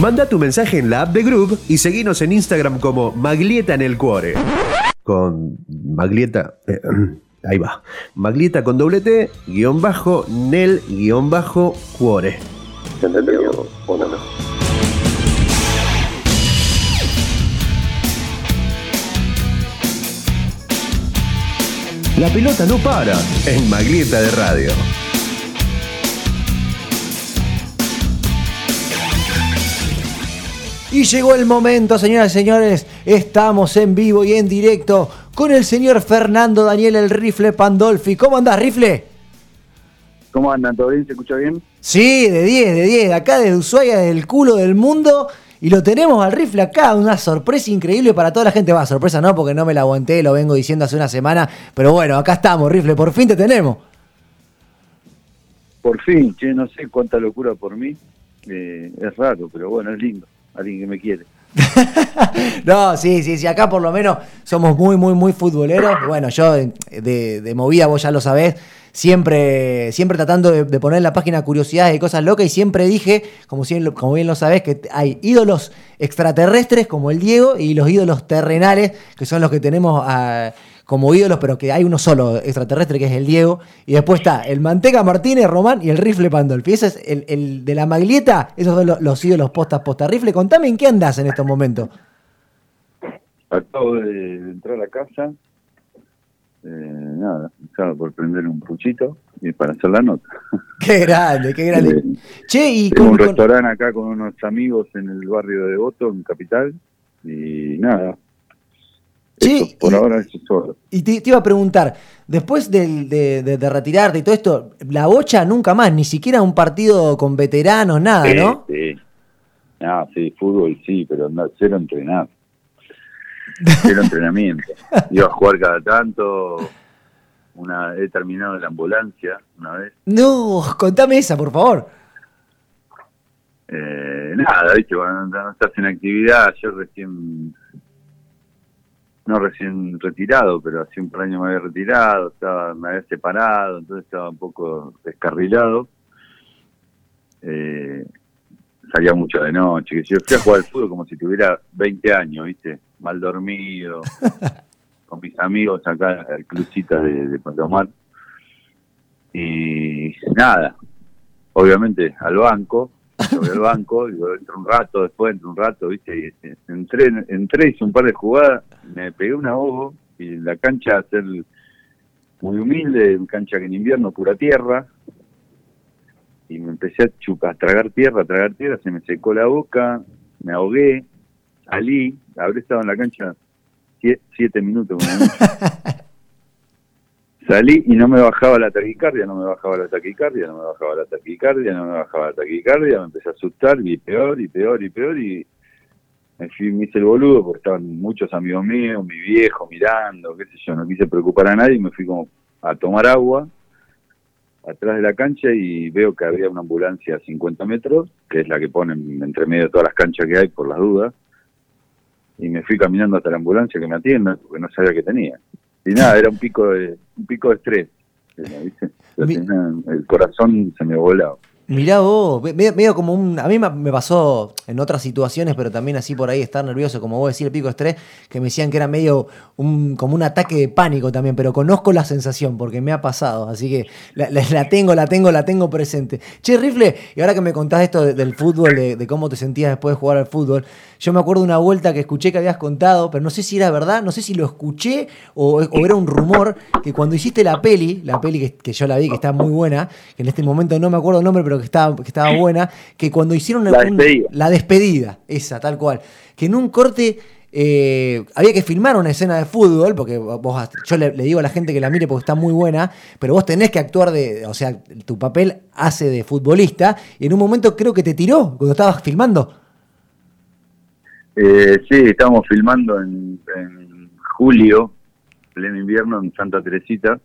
Manda tu mensaje en la app de Group y seguinos en Instagram como Maglieta en el Cuore. Con Maglieta. eh, ahí va. Maglieta con doble T, guion bajo, Nel, guion bajo, Cuore. La pelota no para en Maglieta de Radio. Y llegó el momento, señoras y señores. Estamos en vivo y en directo con el señor Fernando Daniel el Rifle Pandolfi. ¿Cómo andás, Rifle? ¿Cómo andan? ¿Todo bien? ¿Se escucha bien? Sí, de 10, de 10. Acá desde Ushuaia, del culo del mundo. Y lo tenemos al rifle acá, una sorpresa increíble para toda la gente. Va, sorpresa no, porque no me la aguanté, lo vengo diciendo hace una semana. Pero bueno, acá estamos, rifle, por fin te tenemos. Por fin, che, no sé cuánta locura por mí. Eh, es raro, pero bueno, es lindo. Alguien que me quiere. No, sí, sí, sí, acá por lo menos somos muy, muy, muy futboleros. Bueno, yo de, de- de movida, vos ya lo sabés, siempre, siempre tratando de, de poner en la página curiosidades y cosas locas y siempre dije, como, como bien lo sabés, que hay ídolos extraterrestres como el Diego y los ídolos terrenales, que son los que tenemos ah, como ídolos, pero que hay uno solo extraterrestre que es el Diego. Y después está el Manteca Martínez, Román y el Rifle Pandolfi. Ese es el, el de la Maglieta, esos son los, los ídolos postas posta. Rifle, contame en qué andás en estos momentos. Acabo de entrar a la casa. Eh, nada, estaba por prender un puchito y para hacer la nota. Qué grande, qué grande. Eh, Che, y Tengo con- un con- restaurante acá con unos amigos en el barrio de Devoto, en Capital. Y nada. Sí, Eso, por y- ahora es todo. y te, te iba a preguntar, después del- de, de- de retirarte y todo esto, la bocha nunca más, ni siquiera un partido con veteranos, nada, Sí, ¿no? Sí. Ah, sí, fútbol sí, pero no, cero entrenar. Cero entrenamiento. Iba a jugar cada tanto. Una, he terminado en la ambulancia una vez. No, contame esa, por favor. Eh, nada, viste, cuando no estás en actividad, yo recién, no recién retirado, pero hace un par de años me había retirado, estaba, me había separado, entonces estaba un poco descarrilado. Eh, salía mucho de noche, que yo fui a jugar al fútbol como si tuviera 20 años, viste, mal dormido, con mis amigos acá al clubcita de, de Mar. Y nada, obviamente al banco, voy al banco, digo, entro un rato, después entro un rato, viste, y este, entré, entré, hice un par de jugadas, me pegué un ahogo, y la cancha hacer muy humilde, cancha que en invierno pura tierra, y me empecé a chupar, a tragar tierra, a tragar tierra, se me secó la boca, me ahogué, salí, habré estado en la cancha sie- siete minutos. Salí y no me bajaba la taquicardia, no me bajaba la taquicardia, no me bajaba la taquicardia, no me bajaba la taquicardia, me empecé a asustar y peor y peor y peor y me fui, me hice el boludo porque estaban muchos amigos míos, mi viejo mirando, qué sé yo, no quise preocupar a nadie y me fui como a tomar agua atrás de la cancha y veo que había una ambulancia a 50 metros, que es la que ponen entre medio de todas las canchas que hay por las dudas, y me fui caminando hasta la ambulancia que me atienda porque no sabía qué tenía. Y nada, era un pico de, un pico de estrés. era, ¿viste? Yo Mi- tenía- el corazón se me volaba. Mirá vos, medio, medio como un... A mí me pasó en otras situaciones, pero también así por ahí estar nervioso, como vos decís, el pico de estrés, que me decían que era medio un, como un ataque de pánico también, pero conozco la sensación porque me ha pasado, así que la, la- tengo, la tengo, la tengo presente. Che, Rifle, y ahora que me contás esto de- del fútbol, de, cómo te sentías después de jugar al fútbol, yo me acuerdo una vuelta que escuché que habías contado, pero no sé si era verdad, no sé si lo escuché o, o era un rumor, que cuando hiciste la peli, la peli que, que yo la vi, que está muy buena, que en este momento no me acuerdo el nombre, pero que estaba, que estaba buena, que cuando hicieron La un- despedida. la despedida, esa, tal cual, que en un corte eh, había que filmar una escena de fútbol, porque vos, yo le, le digo a la gente que la mire porque está muy buena, pero vos tenés que actuar de, o sea, tu papel hace de futbolista, y en un momento creo que te tiró cuando estabas filmando. Eh, sí, estábamos filmando en, en julio, pleno invierno, en Santa Teresita.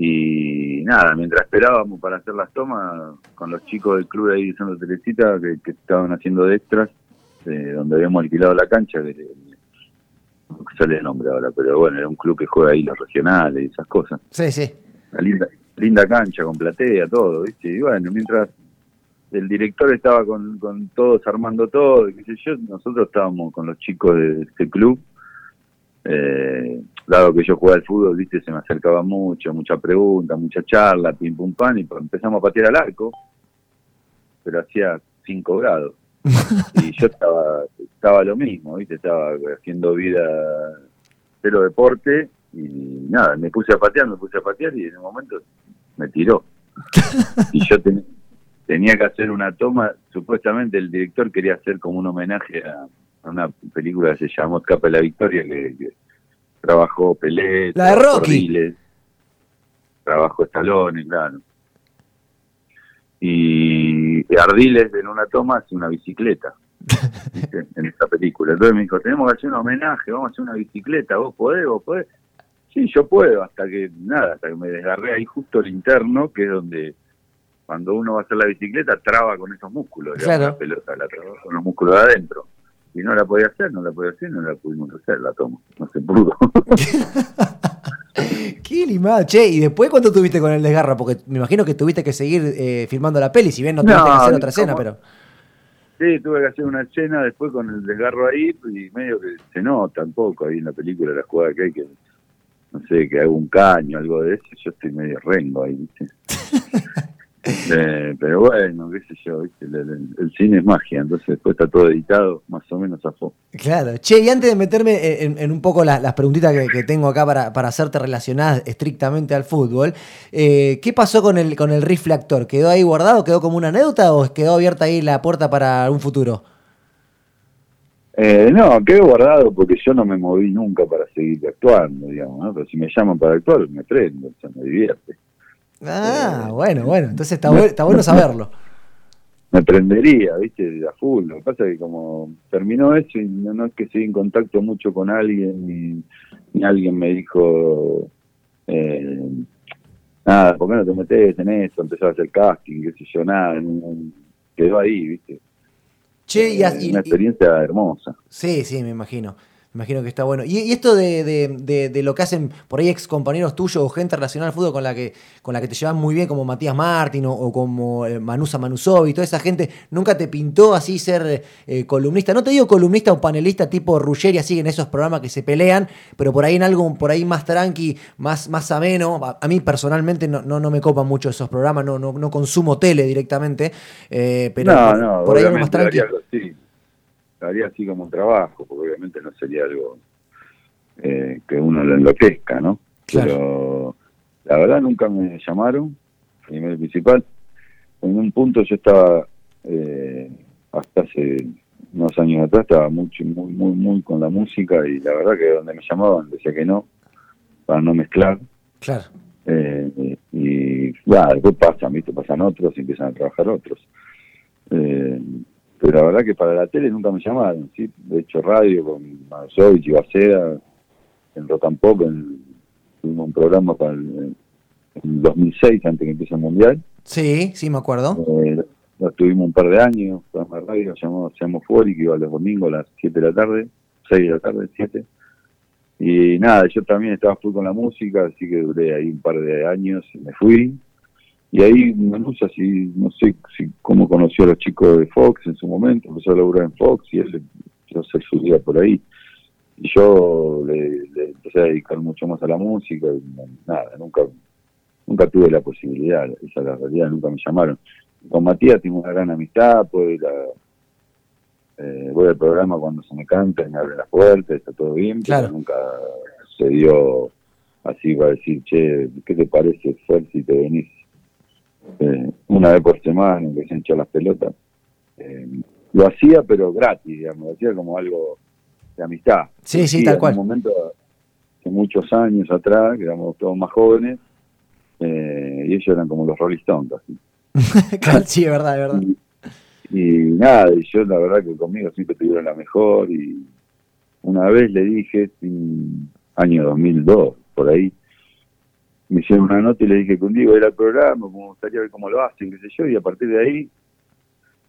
Y nada, mientras esperábamos para hacer las tomas, con los chicos del club de ahí de Santa Teresita, que, que estaban haciendo de extras, eh, donde habíamos alquilado la cancha, que no me sale el nombre ahora, pero bueno, era un club que juega ahí los regionales y esas cosas. Sí, sí. Una linda, linda cancha con platea, todo, ¿viste? Y bueno, mientras el director estaba con, con todos armando todo, y qué sé yo, nosotros estábamos con los chicos de este club, eh, dado que yo jugaba al fútbol, viste, se me acercaba mucho, mucha pregunta, mucha charla, pim pum pan, y empezamos a patear al arco, pero hacía 5 grados. y yo estaba, estaba lo mismo, viste, estaba haciendo vida cero deporte, y nada, me puse a patear, me puse a patear, y en un momento me tiró. y yo ten- tenía que hacer una toma, supuestamente el director quería hacer como un homenaje a una película que se llamó Escapa de la Victoria, que, que trabajó Pelé, La de Rocky. Trabajó Stallone, claro. Y Ardiles en una toma hace una bicicleta ¿viste? en esta película. Entonces me dijo, tenemos que hacer un homenaje, vamos a hacer una bicicleta, vos podés, vos podés. Sí, yo puedo, hasta que, nada, hasta que me desgarré ahí justo el interno, que es donde cuando uno va a hacer la bicicleta traba con esos músculos, Claro. la pelota, la traba con los músculos de adentro. Y no la podía hacer, no la podía hacer, no la pudimos hacer, la tomo, no se pudo. Qué limado. Che, ¿y después cuánto tuviste con el desgarro? Porque me imagino que tuviste que seguir eh, filmando la peli, si bien no tuviste que hacer otra escena, ¿cómo? pero. Sí, tuve que hacer una escena después con el desgarro ahí y medio que se nota un poco ahí en la película la jugada que hay que, no sé, que hago un caño, algo de eso, yo estoy medio rengo ahí, ¿viste? Eh, pero bueno, qué sé yo, ¿viste? El, el- el cine es magia, entonces después está todo editado, más o menos a fondo. Claro. Che, y antes de meterme en, en un poco la- las preguntitas que, que tengo acá para, para hacerte relacionadas estrictamente al fútbol, eh, ¿qué pasó con el, con el rifle actor? ¿Quedó ahí guardado? ¿Quedó como una anécdota o quedó abierta ahí la puerta para un futuro? Eh, no, quedó guardado porque yo no me moví nunca para seguir actuando, digamos, ¿no? Pero si me llaman para actuar, me prendo, o sea, me divierte. Ah, bueno, bueno. Entonces está, bu- está bueno saberlo. me prendería, ¿viste? A full. Lo que pasa es que como terminó eso y no, no es que seguí en contacto mucho con alguien ni alguien me dijo, eh, nada, ¿por qué no te metes en eso? Empezó a hacer casting, qué sé yo, nada. quedó ahí, ¿viste? Che, y, Eh, y- una y- experiencia hermosa. Sí, sí, me imagino. Me imagino que está bueno. Y, y esto de, de- de- de lo que hacen por ahí ex compañeros tuyos o gente relacionada al fútbol con la que, con la que te llevan muy bien, como Matías Martín o, o como eh, Manusa Manusovi, toda esa gente, ¿nunca te pintó así ser eh, columnista? No te digo columnista o panelista tipo Ruggeri, así en esos programas que se pelean, pero por ahí en algo por ahí más tranqui, más, más ameno. A, a mí personalmente no, no, no me copan mucho esos programas, no, no, no consumo tele directamente, eh, pero no, por, ahí algo más tranqui. algo. Haría así como un trabajo, porque obviamente no sería algo eh, que uno lo enloquezca, ¿no? Claro. Pero la verdad nunca me llamaron, primero y principal. En un punto yo estaba, eh, hasta hace unos años atrás, estaba mucho, muy, muy, muy con la música y la verdad que donde me llamaban decía que no, para no mezclar. Claro. Eh, y ya, después pasan, ¿viste? Pasan otros y empiezan a trabajar otros. Eh, pero la verdad que para la tele nunca me llamaron, ¿sí? De hecho, radio con Mansoy, Chivaceda, en Rock and Pop, en, tuvimos un programa para el, en 2006, antes que empiece el Mundial. Sí, sí, me acuerdo. Eh, lo tuvimos un par de años, programa de radio, se llamó, se llamó Fori, que iba los domingos a las 7 de la tarde, 6 de la tarde, 7. Y nada, yo también estaba full con la música, así que duré ahí un par de años y me fui. Y ahí Menusa, si, no sé si cómo conoció a los chicos de Fox en su momento, empezó a laburar en Fox y él empezó a hacer su vida por ahí. Y yo le, le empecé a dedicar mucho más a la música y nada, nunca nunca tuve la posibilidad, esa es la realidad, nunca me llamaron. Con Matías tengo una gran amistad, puedo ir a- eh, voy al programa cuando se me canta me abren las puertas, está todo bien, Claro. pero nunca se dio así para decir, che, ¿qué te parece, Fer, si te venís eh, una vez por semana, que se hinchó las pelotas? Eh, lo hacía, pero gratis, digamos, lo hacía como algo de amistad. Sí, sí, tal en cual. un momento, hace muchos años atrás, que éramos todos más jóvenes, eh, y ellos eran como los Rolling Stones. Claro, sí, es verdad, es verdad. Y, y nada, y yo la verdad que conmigo siempre tuvieron la mejor y una vez le dije, en año 2002, por ahí, me hicieron una nota y le dije que un día iba a ir al programa, me gustaría ver cómo lo hacen, qué sé yo, y a partir de ahí,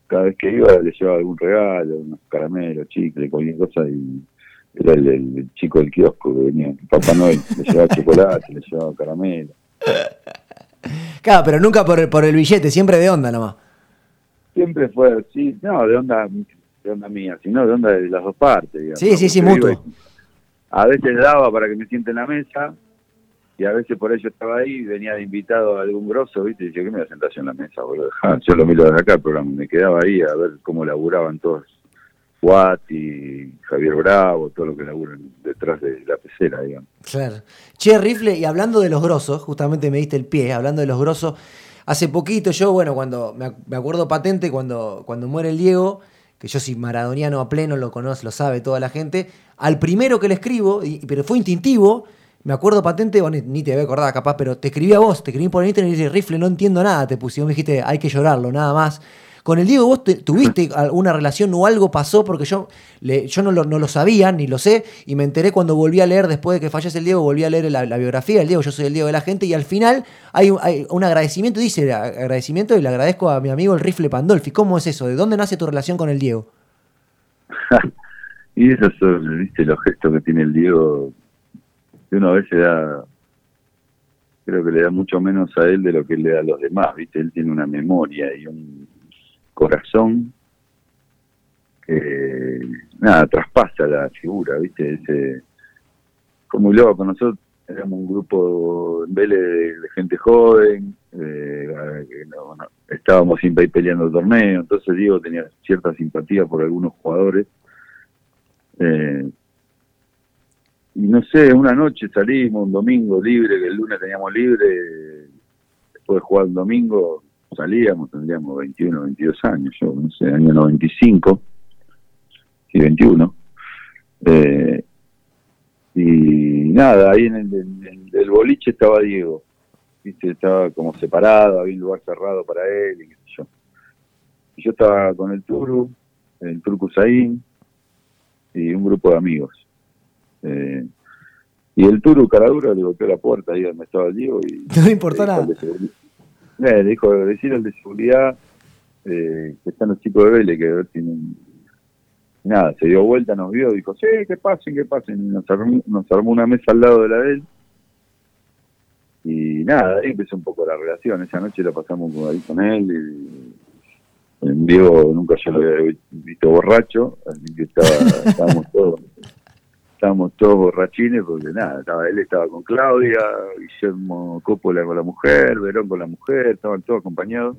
cada vez que iba le llevaba algún regalo, unos caramelos, chicle, cualquier cosa, y era el, el chico del kiosco que venía, Papá Noel, le llevaba chocolate, le llevaba caramelo. Claro, pero nunca por el, por el billete, siempre de onda nomás. siempre fue así, no, de onda, de onda mía, sino de onda de las dos partes. digamos. Sí, sí, sí, mutuo. A veces daba para que me siente en la mesa y a veces por ello estaba ahí y venía de invitado a algún grosso, ¿viste? Y decía, ¿qué me voy a sentar yo en la mesa, boludo? Ja, yo lo miro desde acá el programa, me quedaba ahí a ver cómo laburaban todos. Guati, Javier Bravo, todo lo que laburan detrás de la pecera, digamos. Claro. Che, Rifle, y hablando de los grosos, justamente me diste el pie, hablando de los grosos, hace poquito yo, bueno, cuando me, ac- me acuerdo patente, cuando, cuando muere el Diego, que yo soy maradoniano a pleno, lo conoce, lo sabe toda la gente, al primero que le escribo, y- pero fue instintivo, me acuerdo patente, bueno, ni, te voy a acordar capaz, pero te escribí a vos, te escribí por Instagram y dije, Rifle, no entiendo nada, te puse, y me dijiste, hay que llorarlo, nada más. Con el Diego, ¿vos te- tuviste alguna relación o algo pasó? Porque yo, le- yo no, lo, no lo sabía, ni lo sé, y me enteré cuando volví a leer, después de que fallece el Diego, volví a leer la, la biografía del Diego, yo soy el Diego de la gente, y al final hay, un- hay un agradecimiento, dice agradecimiento, y le agradezco a mi amigo el Rifle Pandolfi. ¿Cómo es eso? ¿De dónde nace tu relación con el Diego? Y esos son, viste, los gestos que tiene el Diego, que uno a veces da, creo que le da mucho menos a él de lo que él le da a los demás, viste, él tiene una memoria y un corazón que, nada, traspasa la figura, viste, ese, fue muy loco, nosotros éramos un grupo en Vélez de, gente joven, eh, no- no- estábamos siempre ahí peleando el torneo, entonces Diego tenía cierta simpatía por algunos jugadores, eh, y no sé, una noche salimos, un domingo libre, que el lunes teníamos libre, después de jugar el domingo salíamos, tendríamos 21, 22 años, yo no sé, año 95, sí, 21. Eh, y nada, ahí en el, boliche estaba Diego, ¿viste? estaba como separado, había un lugar cerrado para él, y qué sé yo. Y yo estaba con el Turu, el Turco Saín, y un grupo de amigos. Eh, y el Turu Caradura le golpeó la puerta ahí donde estaba Diego y No importó nada. Eh, le dijo, decir al de seguridad eh, que están los chicos de Vélez, que a ver tienen... Nada, se dio vuelta, nos vio, dijo, sí, que pasen, que pasen. Y nos armó, nos armó una mesa al lado de la de él. Y nada, ahí empezó un poco la relación. Esa noche la pasamos ahí con él. Y, el Diego nunca yo lo había visto borracho, así que estaba, estábamos todos estábamos todos borrachines porque nada, estaba, él estaba con Claudia, Guillermo Coppola con la mujer, Verón con la mujer, estaban todos acompañados,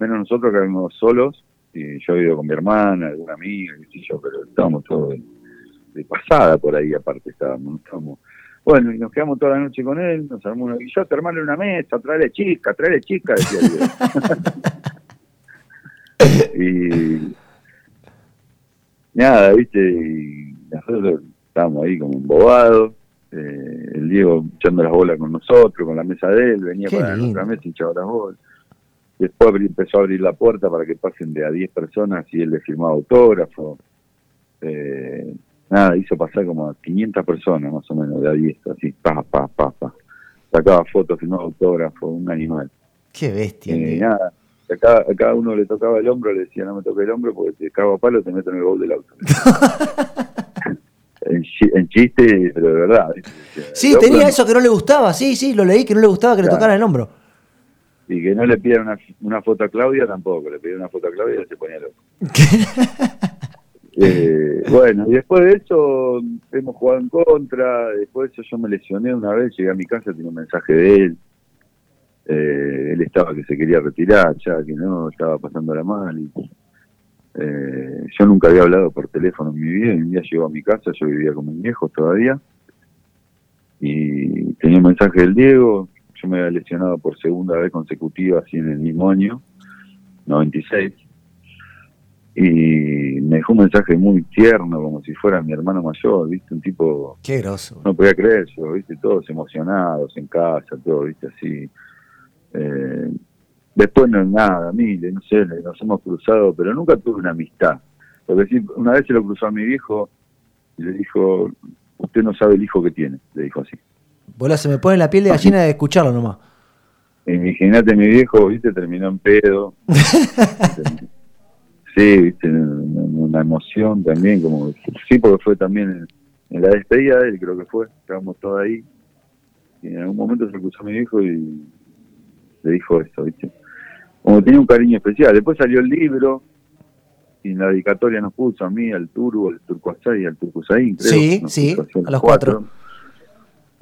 menos nosotros que éramos solos, y yo he ido con mi hermana, alguna amiga, sé yo, pero estábamos todos de, pasada por ahí aparte estábamos, estábamos bueno, y nos quedamos toda la noche con él, nos armó una, y yo te armarle una mesa, traerle chica, traerle chica, decía Diego. y nada, viste, y nosotros estábamos ahí como embobados, eh, el Diego echando las bolas con nosotros, con la mesa de él, venía Qué para lindo. nuestra mesa y echaba las bolas. Después empezó a abrir la puerta para que pasen de a 10 personas y él le firmaba autógrafo. Eh, nada, hizo pasar como a 500 personas más o menos, de a 10, así, pa, pa, pa, pa. Sacaba fotos, firmaba autógrafo, un animal. Qué bestia. Diego. nada, a cada, a cada uno le tocaba el hombro, le decía, no me toque el hombro porque te cago a palo, te meto en el baúl del auto. chiste, pero de verdad. Sí, el tenía no. eso que no le gustaba, sí, sí, lo leí que no le gustaba que le tocaran el hombro. Y que no le pidan una, una foto a Claudia tampoco, le pidieron una foto a Claudia y se ponía loco. Eh, bueno, y después de eso hemos jugado en contra, después de eso yo me lesioné una vez, llegué a mi casa, tenía un mensaje de él, Eh, él estaba que se quería retirar ya, que no, estaba pasándola mal. Y, eh, yo nunca había hablado por teléfono en mi vida, y un día llegó a mi casa, yo vivía con mis viejos todavía, y tenía un mensaje del Diego, yo me había lesionado por segunda vez consecutiva, así en el mismo año, 96, y me dejó un mensaje muy tierno, como si fuera mi hermano mayor, ¿viste? Un tipo, Qué groso. no podía creer yo, ¿viste? Todos emocionados en casa, todo, ¿viste? Así. Eh, después no es nada, mire, no sé, nos hemos cruzado, pero nunca tuve una amistad. Porque sí, una vez se lo cruzó a mi viejo y le dijo, usted no sabe el hijo que tiene, le dijo así. Bola, se me pone la piel de gallina de escucharlo nomás. Imagínate, mi viejo, viste, terminó en pedo. sí, viste, una, emoción también, como, sí, porque fue también en, en la despedida de él, creo que fue, estábamos todos ahí. Y en algún momento se cruzó mi viejo y le dijo eso, viste. Como tenía un cariño especial. Después salió el libro y en la dedicatoria nos puso a mí, al Turbo, al Turco Asay y al Turco Zain, creo. Sí, sí, a los cuatro.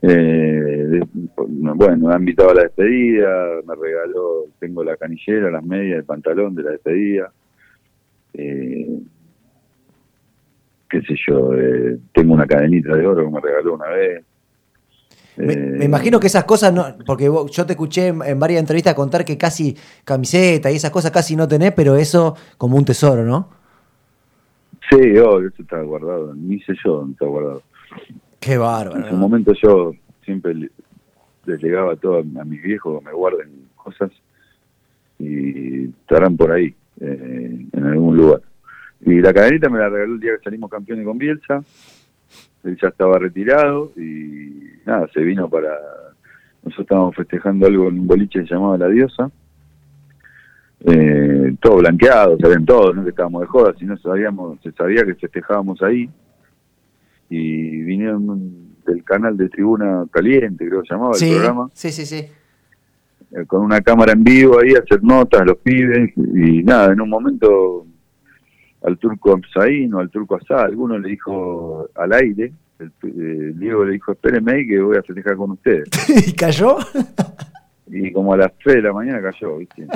Eh, de- bueno, me ha invitado a la despedida, me regaló, tengo la canillera, las medias, el pantalón de la despedida. Eh, qué sé yo, eh, tengo una cadenita de oro que me regaló una vez. Me, Eh, me imagino que esas cosas no, porque vos- yo te escuché en, en varias entrevistas contar que casi camiseta y esas cosas casi no tenés, pero eso como un tesoro, ¿no? Sí, obvio, eso está guardado, ni sé yo dónde está guardado. Qué bárbaro. En su momento yo siempre le- les legaba todo a, mis viejos que me guarden cosas y estarán por ahí, eh, en algún lugar. Y la cadenita me la regaló el día que salimos campeones con Bielsa. Él ya estaba retirado y nada, se vino para... Nosotros estábamos festejando algo en un boliche llamaba La Diosa. Eh, todo blanqueado, sabían todos, no que estábamos de joda, sino sabíamos, se sabía que festejábamos ahí y vinieron del canal de Tribuna Caliente, creo que se llamaba el Sí, programa, sí, sí, sí. eh, con una cámara en vivo ahí, a hacer notas los pibes, y nada, en un momento al turco Zain o al turco Asá, alguno le dijo al aire, el, eh, Diego le dijo, espérenme ahí que voy a festejar con ustedes. ¿Y cayó? Y como a las 3 de la mañana cayó, ¿viste?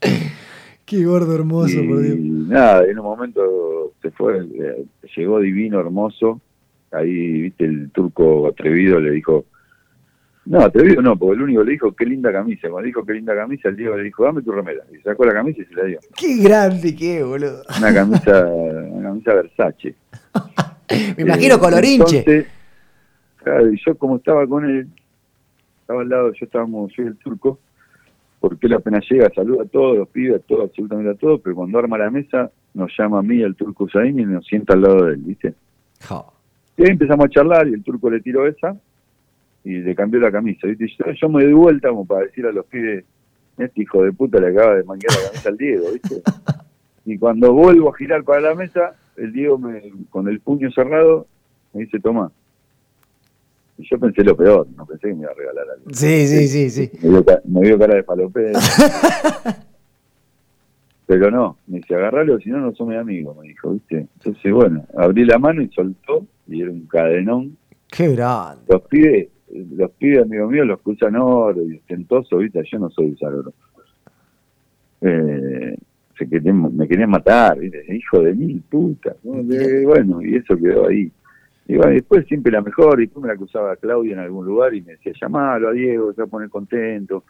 Qué gordo hermoso, por Dios. y nada, en un momento se fue, eh, llegó divino, hermoso. Ahí, viste, el turco atrevido le dijo, no, atrevido no, porque el único le dijo, qué linda camisa. Cuando dijo, qué linda camisa, el Diego le dijo, dame tu remera. Y sacó la camisa y se la dio. Qué grande que es, boludo. Una camisa, una camisa Versace. Me imagino Eh, colorinche. entonces, claro, yo como estaba con él, estaba al lado, yo estábamos, yo y el turco, porque él apenas llega, saluda a todos, los pibes, a todos, absolutamente a todos, pero cuando arma la mesa, nos llama a mí, al turco Usain, y nos sienta al lado de él, ¿viste? Y ahí empezamos a charlar, y el turco le tiró esa, y le cambió la camisa, ¿viste? Yo, yo me di vuelta como para decir a los pibes, este hijo de puta le acaba de manguear la camisa al Diego, ¿viste? Y cuando vuelvo a girar para la mesa, el Diego me, con el puño cerrado me dice, toma. Y yo pensé lo peor, no pensé que me iba a regalar algo. Sí, sí, sí, sí. Me vio, ca- me vio cara de falopé. Pero no, me dice, agarralo, si no, no somos amigos, me dijo, ¿viste? Entonces, bueno, abrí la mano y soltó, y era un cadenón. Qué grande. Los pibes, los pibes amigos míos, los que usan oro y ostentoso, ¿viste? Yo no soy usar oro. Eh, se querían- me querían matar, ¿viste? Hijo de mil putas. ¿no? De- bueno, y eso quedó ahí. Y bueno, después siempre la mejor, y después me la acusaba Claudia en algún lugar y me decía, llamalo a Diego, se va a poner contento.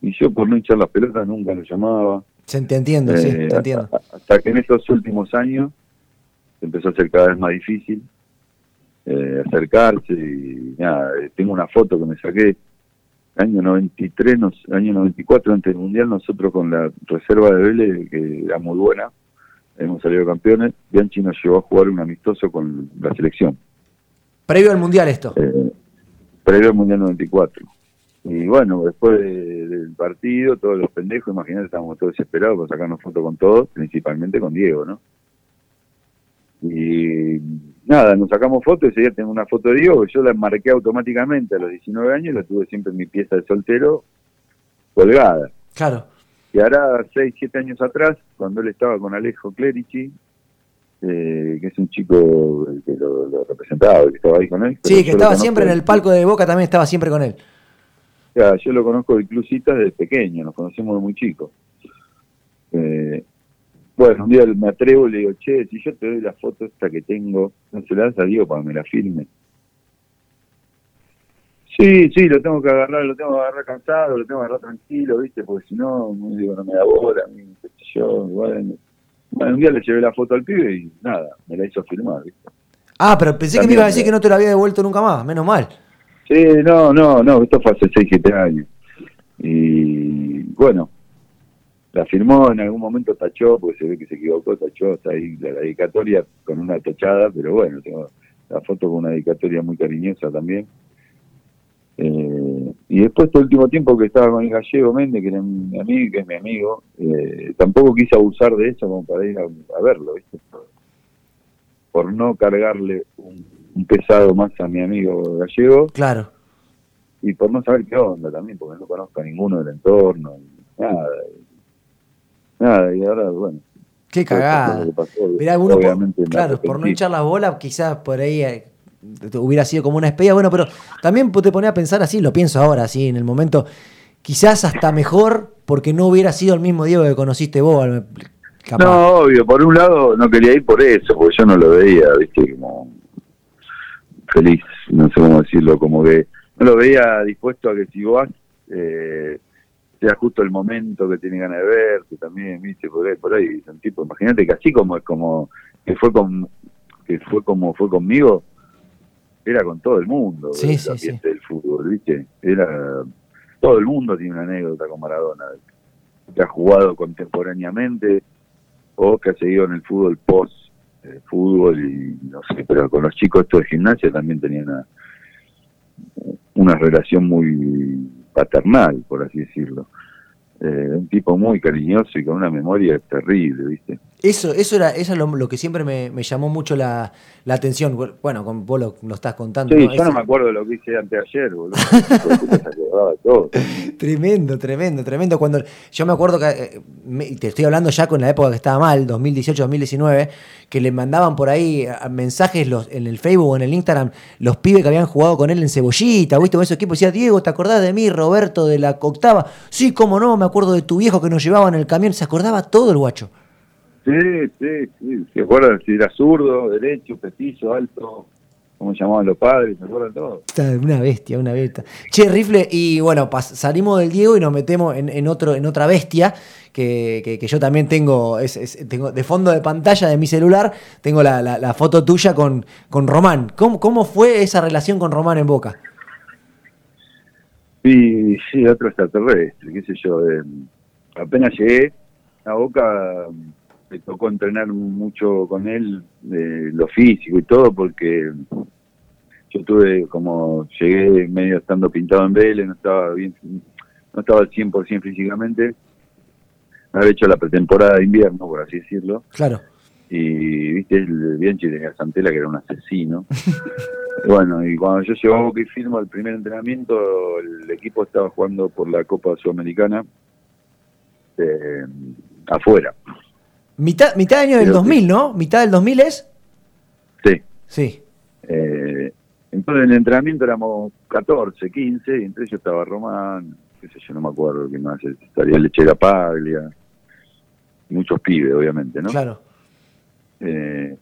Y yo por no hinchar las pelotas nunca lo llamaba. Se te entiendo, sí, Eh, te entiendo. hasta- Hasta que en estos últimos años empezó a hacer cada vez más difícil eh, acercarse y nada, eh, tengo una foto que me saqué año 93, nos, año 94 antes del Mundial, nosotros con la reserva de Vélez, que era muy buena, hemos salido campeones, Bianchi nos llevó a jugar un amistoso con la selección, Previo al mundial esto. eh, previo al Mundial 94. Y bueno, después de- del partido, todos los pendejos, imagínate, estábamos todos desesperados por sacarnos fotos con todos, principalmente con Diego, ¿no? Y nada, nos sacamos fotos, ese día tengo una foto de Diego, yo la marqué automáticamente a los 19 años y la tuve siempre en mi pieza de soltero colgada. Claro. Y ahora, 6, 7 años atrás, cuando él estaba con Alejo Clerici, eh, que es un chico que lo, lo representaba, que estaba ahí con él. Sí, que estaba siempre en el palco de Boca, también estaba siempre con él. Sea, yo lo conozco de desde pequeño, nos conocemos de muy chicos. Eh, bueno, un día me atrevo y le digo, che, si yo te doy la foto esta que tengo, no se la das a Diego para que me la filme. Sí, sí, lo tengo que agarrar, lo tengo que agarrar cansado, lo tengo que agarrar tranquilo, ¿viste? Porque si no, digo, no me da bola, yo, bueno. Bueno, un día le llevé la foto al pibe y nada, me la hizo filmar, ¿viste? Ah, pero pensé que me iba a decir que no te lo había devuelto nunca más, menos mal. Sí, no, no, no, esto fue hace 6, 7 años. Y bueno, la firmó, en algún momento tachó, porque se ve que se equivocó, tachó, está ahí la, la dedicatoria con una tachada, pero bueno, tengo la foto con una dedicatoria muy cariñosa también. Eh, y después todo el último tiempo que estaba con el gallego Méndez, que era mi amigo, que es mi amigo, eh, tampoco quise abusar de eso como para ir a, a verlo, ¿viste? Por no cargarle un, un pesado más a mi amigo gallego Claro. y por no saber qué onda también, porque no conozco a ninguno del entorno, nada. Nada, y ahora, bueno. Qué cagada. pasó, Mirá, uno por- claro, por no hinchar las bolas, quizás por ahí eh, hubiera sido como una espía. Bueno, pero también te ponía a pensar así, lo pienso ahora, así, en el momento, quizás hasta mejor porque no hubiera sido el mismo Diego que conociste vos. Capaz. No, obvio, por un lado no quería ir por eso, porque yo no lo veía, viste, como feliz, no sé cómo decirlo, como que no lo veía dispuesto a que si vas, eh, sea justo el momento que tiene ganas de verte también, viste, por ahí, por ahí, son tipo, imagínate que así como es como, que fue con, que fue como fue conmigo, era con todo el mundo, Sí, el sí, ambiente del fútbol, viste, era, todo el mundo tiene una anécdota con Maradona, que ha jugado contemporáneamente, o que ha seguido en el fútbol post eh, fútbol y no sé, pero con los chicos estos de gimnasia también tenía una, una relación muy paternal, por así decirlo. Eh, un tipo muy cariñoso y con una memoria terrible, ¿viste? Eso, eso era eso es lo, lo que siempre me, me llamó mucho la, la atención. Bueno, con vos lo, lo estás contando. Sí, ¿no? yo no me acuerdo de lo que hice antes de ayer, boludo. Todo. Tremendo, tremendo, tremendo. Cuando yo me acuerdo que eh, me- te estoy hablando ya con la época que estaba mal, 2018-2019, que le mandaban por ahí a- mensajes los, en el Facebook o en el Instagram los pibes que habían jugado con él en Cebollita, ¿viste? Con esos equipos. Decía, Diego, ¿te acordás de mí, Roberto, de la octava? Sí, cómo no, me acuerdo de tu viejo que nos llevaba en el camión. Se acordaba todo el guacho. Sí, sí, sí. ¿Se acuerdan si era zurdo, derecho, petizo, alto? ¿Cómo llamaban los padres? ¿Se acuerdan todo? Está, Una bestia, una bestia. Che, Rifle, y bueno, salimos del Diego y nos metemos en, en otro, en otra bestia que, que- que yo también tengo, es- es- tengo de fondo de pantalla de mi celular, tengo la, la- la foto tuya con, con Román. ¿Cómo, ¿Cómo fue esa relación con Román en Boca? Y sí, otro extraterrestre, qué sé yo. eh, apenas llegué a Boca, me tocó entrenar mucho con él, eh, lo físico y todo, porque yo tuve como, llegué medio estando pintado en Vélez, no estaba bien, no estaba al 100% físicamente. Me había hecho la pretemporada de invierno, por así decirlo. Claro. y viste el Bianchi tenía Santela que era un asesino bueno y cuando yo llego a Boca y firmo el primer entrenamiento el equipo estaba jugando por la Copa Sudamericana eh, afuera Mitad, mitad año del que- 2000, ¿no? ¿Mitad del 2000 es? sí Sí. Eh, entonces en el entrenamiento éramos 14, 15 y entre ellos estaba Román qué sé yo no me acuerdo qué más estaría Lechera Paglia muchos pibes obviamente no Claro. Eh,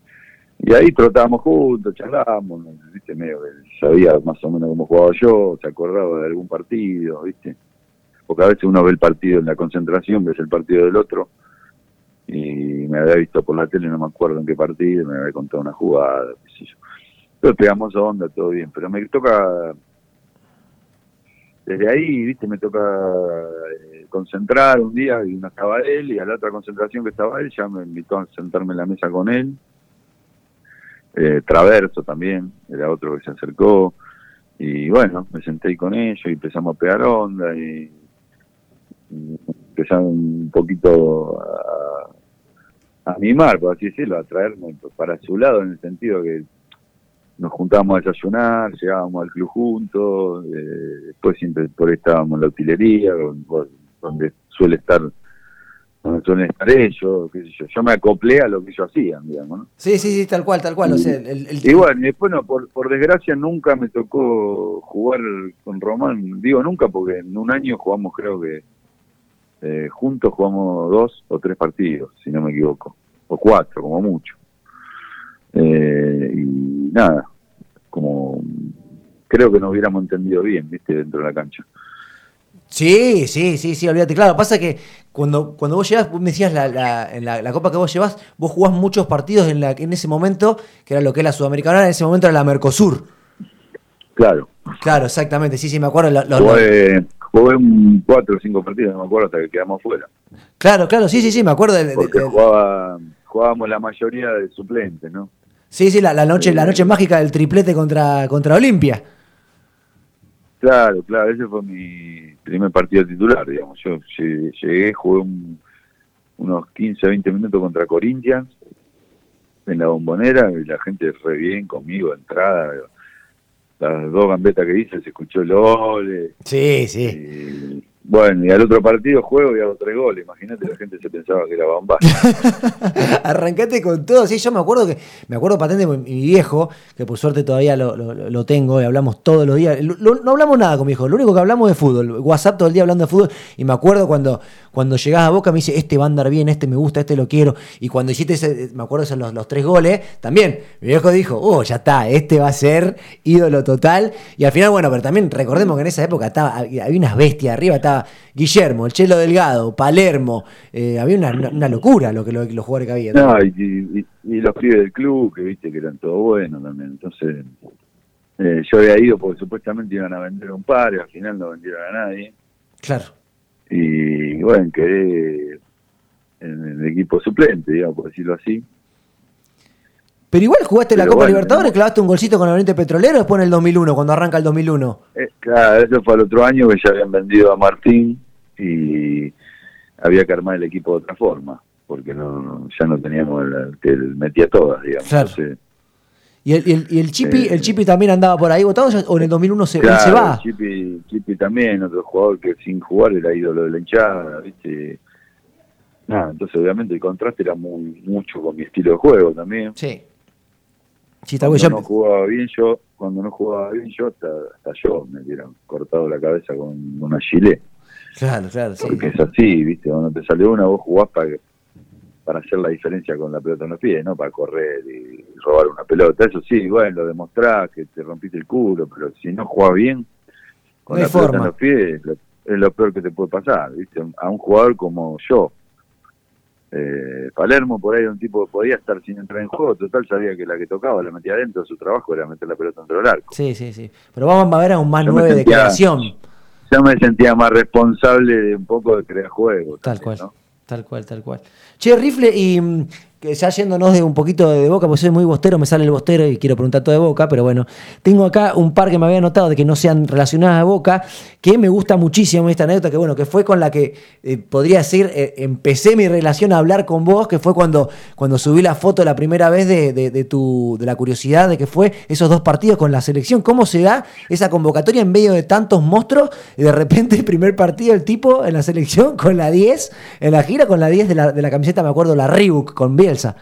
y ahí trotábamos juntos, charlábamos, viste, medio que sabía más o menos cómo jugaba yo, se acordaba de algún partido, viste. Porque a veces uno ve el partido en la concentración, ves el partido del otro, y me había visto por la tele, no me acuerdo en qué partido, me había contado una jugada, qué sé yo. Entonces pegamos onda, todo bien, pero me toca, desde ahí, viste, me toca eh, concentrar un día y no estaba él, y a la otra concentración que estaba él, ya me invitó a sentarme en la mesa con él. Eh, Traverso también, era otro que se acercó. Y bueno, me senté con ellos y empezamos a pegar onda y, y empezaron un poquito a, a mimar, por así decirlo, a traerme para su lado en el sentido que nos juntábamos a desayunar, llegábamos al club juntos, eh, después siempre por ahí estábamos en la utilería, donde, suele estar donde suelen estar ellos, qué sé yo. Yo me acoplé a lo que ellos hacían, digamos, ¿no? Sí, sí, sí, tal cual, tal cual. O sea, el, el- Y bueno, y después no, por, por desgracia nunca me tocó jugar con Román, digo nunca porque en un año jugamos creo que eh, juntos jugamos dos o tres partidos, si no me equivoco, o cuatro como mucho. Eh, y nada, como creo que nos hubiéramos entendido bien, viste, dentro de la cancha. Sí, sí, sí, sí, olvídate. Claro, pasa que cuando, cuando vos llegás, vos me decías la, la- en la, la copa que vos llevás, vos jugás muchos partidos en, la, en ese momento, que era lo que es la Sudamericana, en ese momento era la Mercosur. Claro, Claro, exactamente, sí, sí, me acuerdo. lo- lo- lo- jugué, un cuatro o cinco partidos, no me acuerdo, hasta que quedamos fuera. claro, claro, sí, sí, sí, me acuerdo. de- Porque de- jugaba, jugábamos la mayoría de suplentes, ¿no? sí, sí, la, la noche, la noche mágica del triplete contra, contra Olimpia. Claro, claro, ese fue mi primer partido titular, digamos. Yo lle- llegué, jugué un- unos 15, 20 minutos contra Corinthians en la bombonera y la gente re bien conmigo, entrada. Las dos gambetas que hice, se escuchó el ole. Sí, sí. Bueno, y al otro partido juego y hago tres goles. Imagínate, la gente se pensaba que era bomba. Arrancate con todo. Sí, yo me acuerdo que, me acuerdo patente mi viejo, que por suerte todavía lo, lo- tengo y hablamos todos los días. No hablamos nada con mi hijo, lo único que hablamos es fútbol. WhatsApp todo el día hablando de fútbol. Y me acuerdo cuando, cuando llegás a Boca me dice, este va a andar bien, este me gusta, este lo quiero. Y cuando hiciste ese, me acuerdo esos los, los tres goles, también mi viejo dijo, oh, ya está, este va a ser ídolo total. Y al final, bueno, pero también recordemos que en esa época estaba, había unas bestias arriba, estaba Guillermo, el Chelo Delgado, Palermo, eh, había una, locura lo que lo- los jugadores que había. No, y, y- y los pibes del club, que viste que eran todos buenos también. Entonces, eh, yo había ido porque supuestamente iban a vender un par y al final no vendieron a nadie. Claro. Y bueno, quedé en el equipo suplente, digamos, por decirlo así. Pero igual jugaste la Copa bueno, Libertadores, clavaste un golcito con el Oriente Petrolero después en el 2001, cuando arranca el 2001. Eh, claro, eso fue el otro año que ya habían vendido a Martín y había que armar el equipo de otra forma, porque no, no- ya no teníamos el, el que metía todas, digamos. Claro. Entonces, Y el, y el, y el Chipi, Eh, el Chipi también andaba por ahí votado, o en el 2001 se, él claro, se va. Chipi, Chipi también, otro jugador que sin jugar era ídolo de la hinchada, ¿viste? Nada, entonces obviamente el contraste era muy mucho con mi estilo de juego también. Sí. Sí, está Cuando no jugaba bien yo, cuando no jugaba bien yo, hasta, hasta yo me hubieran cortado la cabeza con una gilet. claro, claro, sí. Porque es así, ¿viste? Cuando te sale una, vos jugás para, para hacer la diferencia con la pelota en los pies, no para correr y robar una pelota. Eso sí, bueno, lo demostrás que te rompiste el culo, pero si no jugás bien, con No la pelota en los pies, es lo, es lo peor que te puede pasar, ¿viste? A un jugador como yo. Eh, Palermo por ahí era un tipo que podía estar sin entrar en juego, total sabía que la que tocaba la metía adentro, su trabajo era meter la pelota dentro del arco. Sí, sí, sí. Pero vamos a ver a un más nueve de creación. Yo me sentía más responsable de un poco de crear juegos. Tal también, cual. ¿no? Tal cual, tal cual. Che, Rifle, y mm, que ya yéndonos de un poquito de, boca, porque soy muy bostero, me sale el bostero y quiero preguntar todo de boca, pero bueno, tengo acá un par que me había notado de que no sean relacionadas a boca, que me gusta muchísimo esta anécdota, que bueno, que fue con la que eh, podría decir, eh, empecé mi relación a hablar con vos, que fue cuando, cuando subí la foto la primera vez de, de- tu, de la curiosidad de que fue esos dos partidos con la selección. ¿Cómo se da esa convocatoria en medio de tantos monstruos y de repente el primer partido el tipo en la selección con la 10, en la gira con la 10 de la, de la camiseta, me acuerdo, la Reebok con Bielsa?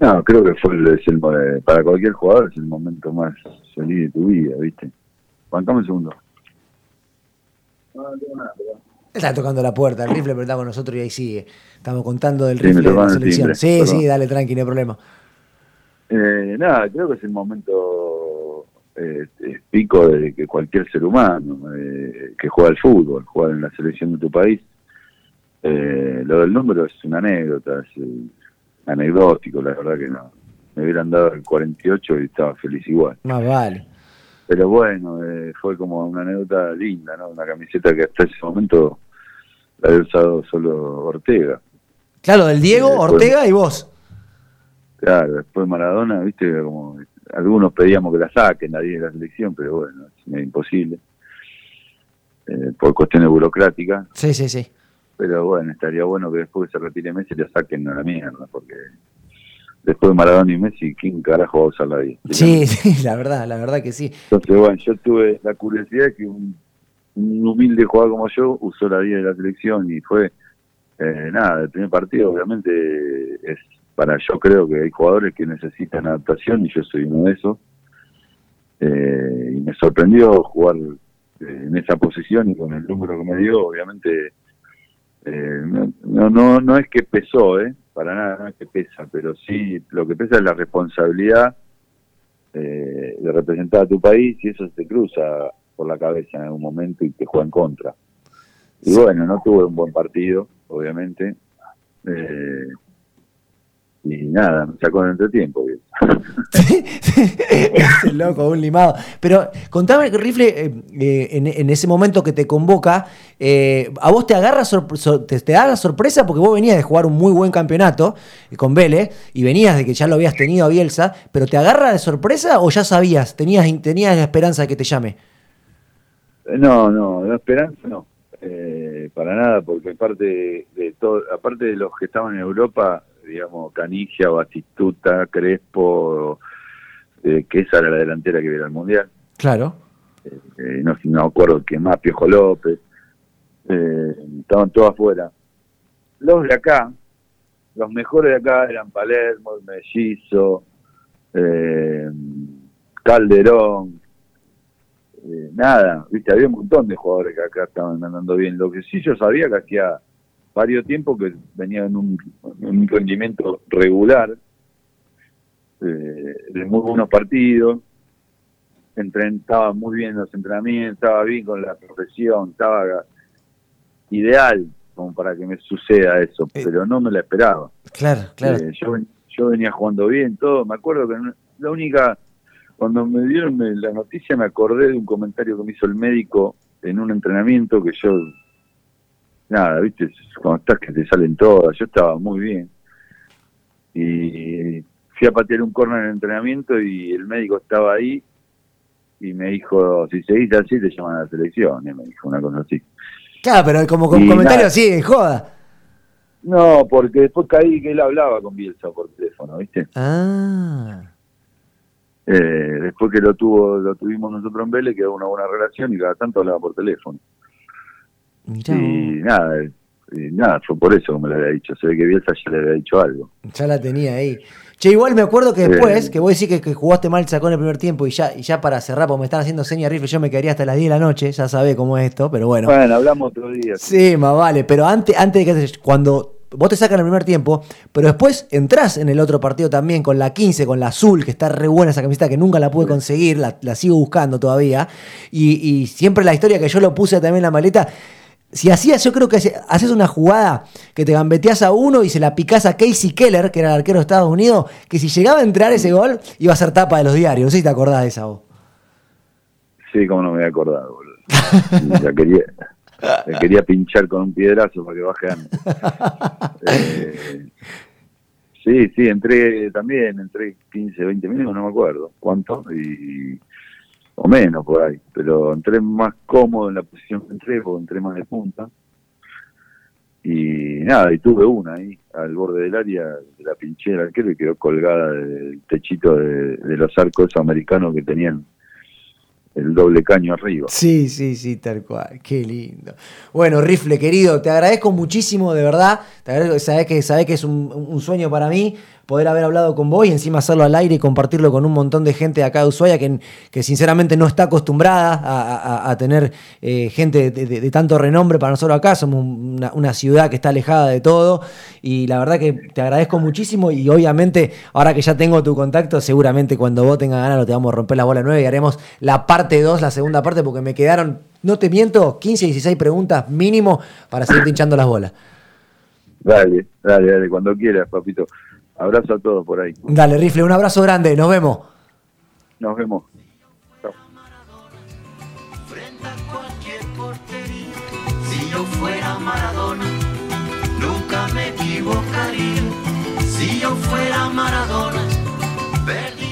No, creo que fue el, es el mo- eh, para cualquier jugador es el momento más feliz de tu vida, ¿viste? Bancame un segundo. Está tocando la puerta, el rifle, pero está con nosotros y ahí sigue. Estamos contando del Sí, rifle de la selección. timbre, Sí, perdón. sí, dale, tranqui, no hay problema. Eh, nada, creo que es el momento eh, eh, pico de que cualquier ser humano eh, que juega al fútbol, juega en la selección de tu país. Eh, lo del número es una anécdota, es eh, anecdótico, la verdad que no. Me hubieran dado el 48 y estaba feliz igual. Más vale. Pero bueno, eh, fue como una anécdota linda, ¿no? Una camiseta que hasta ese momento la había usado solo Ortega. Claro, del Diego, después- Ortega y vos. Claro, después Maradona, viste, como algunos pedíamos que la saquen, la 10 de la selección, pero bueno, es imposible. Eh, por cuestiones burocráticas. Sí, sí, sí. Pero bueno, estaría bueno que después que se retire Messi la saquen a la mierda, porque después de Maradona y Messi, ¿quién carajo va a usar la 10? Sí, sí, la verdad, la verdad que sí. Entonces, bueno, yo tuve la curiosidad que un, un humilde jugador como yo usó la 10 de la selección y fue, eh, nada, el primer partido obviamente es para, yo creo que hay jugadores que necesitan adaptación y yo soy uno de esos. Eh, y me sorprendió jugar eh, en esa posición y con el número que me dio, obviamente, eh, no, no, no, es que pesó, ¿eh? Para nada, no es que pesa, pero sí, lo que pesa es la responsabilidad eh, de representar a tu país y eso se cruza por la cabeza en algún momento y te juega en contra. Y bueno, no tuve un buen partido, obviamente. Eh, y nada, me sacó en entretiempo. bien. Ese loco, un limado. Pero contame, Rifle, eh, eh, en, en ese momento que te convoca, eh, ¿a vos te agarra te, te da la sorpresa? Porque vos venías de jugar un muy buen campeonato con Vélez y venías de que ya lo habías tenido a Bielsa, pero ¿te agarra de sorpresa o ya sabías, tenías, tenías la esperanza de que te llame? No, no, no esperanza no. Eh, para nada, porque aparte de, de todo, aparte de los que estaban en Europa, digamos, Canigia, Batistuta, Crespo, eh, que esa era la delantera que viera el Mundial. Claro. eh, no, no me acuerdo quién más, Piojo López, eh, estaban todos afuera. Los de acá, los mejores de acá eran Palermo, Mellizo, eh, Calderón, eh, nada, viste, había un montón de jugadores que acá estaban andando bien. Lo que sí yo sabía que hacía varios tiempos que venía en un, un rendimiento regular, eh, de muy buenos partidos, entren- estaba muy bien en los entrenamientos, estaba bien con la profesión, estaba ideal como para que me suceda eso, Eh. pero no me la esperaba. Claro, claro. Eh, yo, yo venía jugando bien, todo. Me acuerdo que la única, cuando me dieron la noticia, me acordé de un comentario que me hizo el médico en un entrenamiento que yo, nada, viste, cuando estás que te salen todas, yo estaba muy bien. Y fui a patear un corner en el entrenamiento y el médico estaba ahí y me dijo, si seguís así te llaman a la selección, y me dijo una cosa así. Claro, pero como con comentario nada. así, joda. No, porque después caí que él hablaba con Bielsa por teléfono, ¿viste? Ah. Eh, después que lo tuvo lo tuvimos nosotros en Vélez, quedó una buena relación y cada tanto hablaba por teléfono. Mirá y nada, eh, y nada, fue por eso que me lo había dicho. Se ve que Bielsa ya le había dicho algo. ya la tenía ahí. Che, igual me acuerdo que Eh. después, que vos decís que, que jugaste mal, sacó en el primer tiempo y ya, y ya para cerrar, porque me están haciendo señas rifle, yo me quedaría hasta las 10 de la noche, ya sabés cómo es esto, pero bueno. Bueno, hablamos otro día. Sí, más vale, pero antes, antes de que cuando vos te sacan el primer tiempo, pero después entrás en el otro partido también con la 15, con la azul, que está re buena esa camiseta que nunca la pude conseguir, la, la sigo buscando todavía. Y, y siempre la historia que yo lo puse también en la maleta. Si hacías, yo creo que hace- haces una jugada que te gambeteas a uno y se la picás a Casey Keller, que era el arquero de Estados Unidos, que si llegaba a entrar ese gol, iba a ser tapa de los diarios. No sé si te acordás de esa vos. Sí, como no me había acordado, boludo. La quería, pinchar con un piedrazo para que baje Ana. Eh, sí, sí, entré también, entré 15, 20 minutos, no me acuerdo cuánto, y, o menos por ahí, pero entré más cómodo en la posición que entré, porque entré más de punta. Y nada, y tuve una ahí, al borde del área, la pinché al arquero y quedó colgada del techito de, de los arcos americanos que tenían el doble caño arriba. Sí, sí, sí, tal cual. Qué lindo. Bueno, Rifle, querido, te agradezco muchísimo, de verdad. Te agradezco, sabés que, sabés que es un, un sueño para mí poder haber hablado con vos y encima hacerlo al aire y compartirlo con un montón de gente de acá de Ushuaia que, que sinceramente no está acostumbrada a, tener eh, gente de, tanto renombre para nosotros acá. Somos una, ciudad que está alejada de todo y la verdad que te agradezco muchísimo y obviamente ahora que ya tengo tu contacto, seguramente cuando vos tengas ganas lo te vamos a romper la bola nueva y haremos la parte 2, la segunda parte, porque me quedaron, no te miento, 15, 16 preguntas mínimo para seguir hinchando las bolas. Dale, dale, dale, cuando quieras, papito. Abrazo a todos por ahí. Dale, Rifle, un abrazo grande, nos vemos. Nos vemos. Chao. Si yo fuera Maradona, nunca me equivocaría. Si yo fuera Maradona.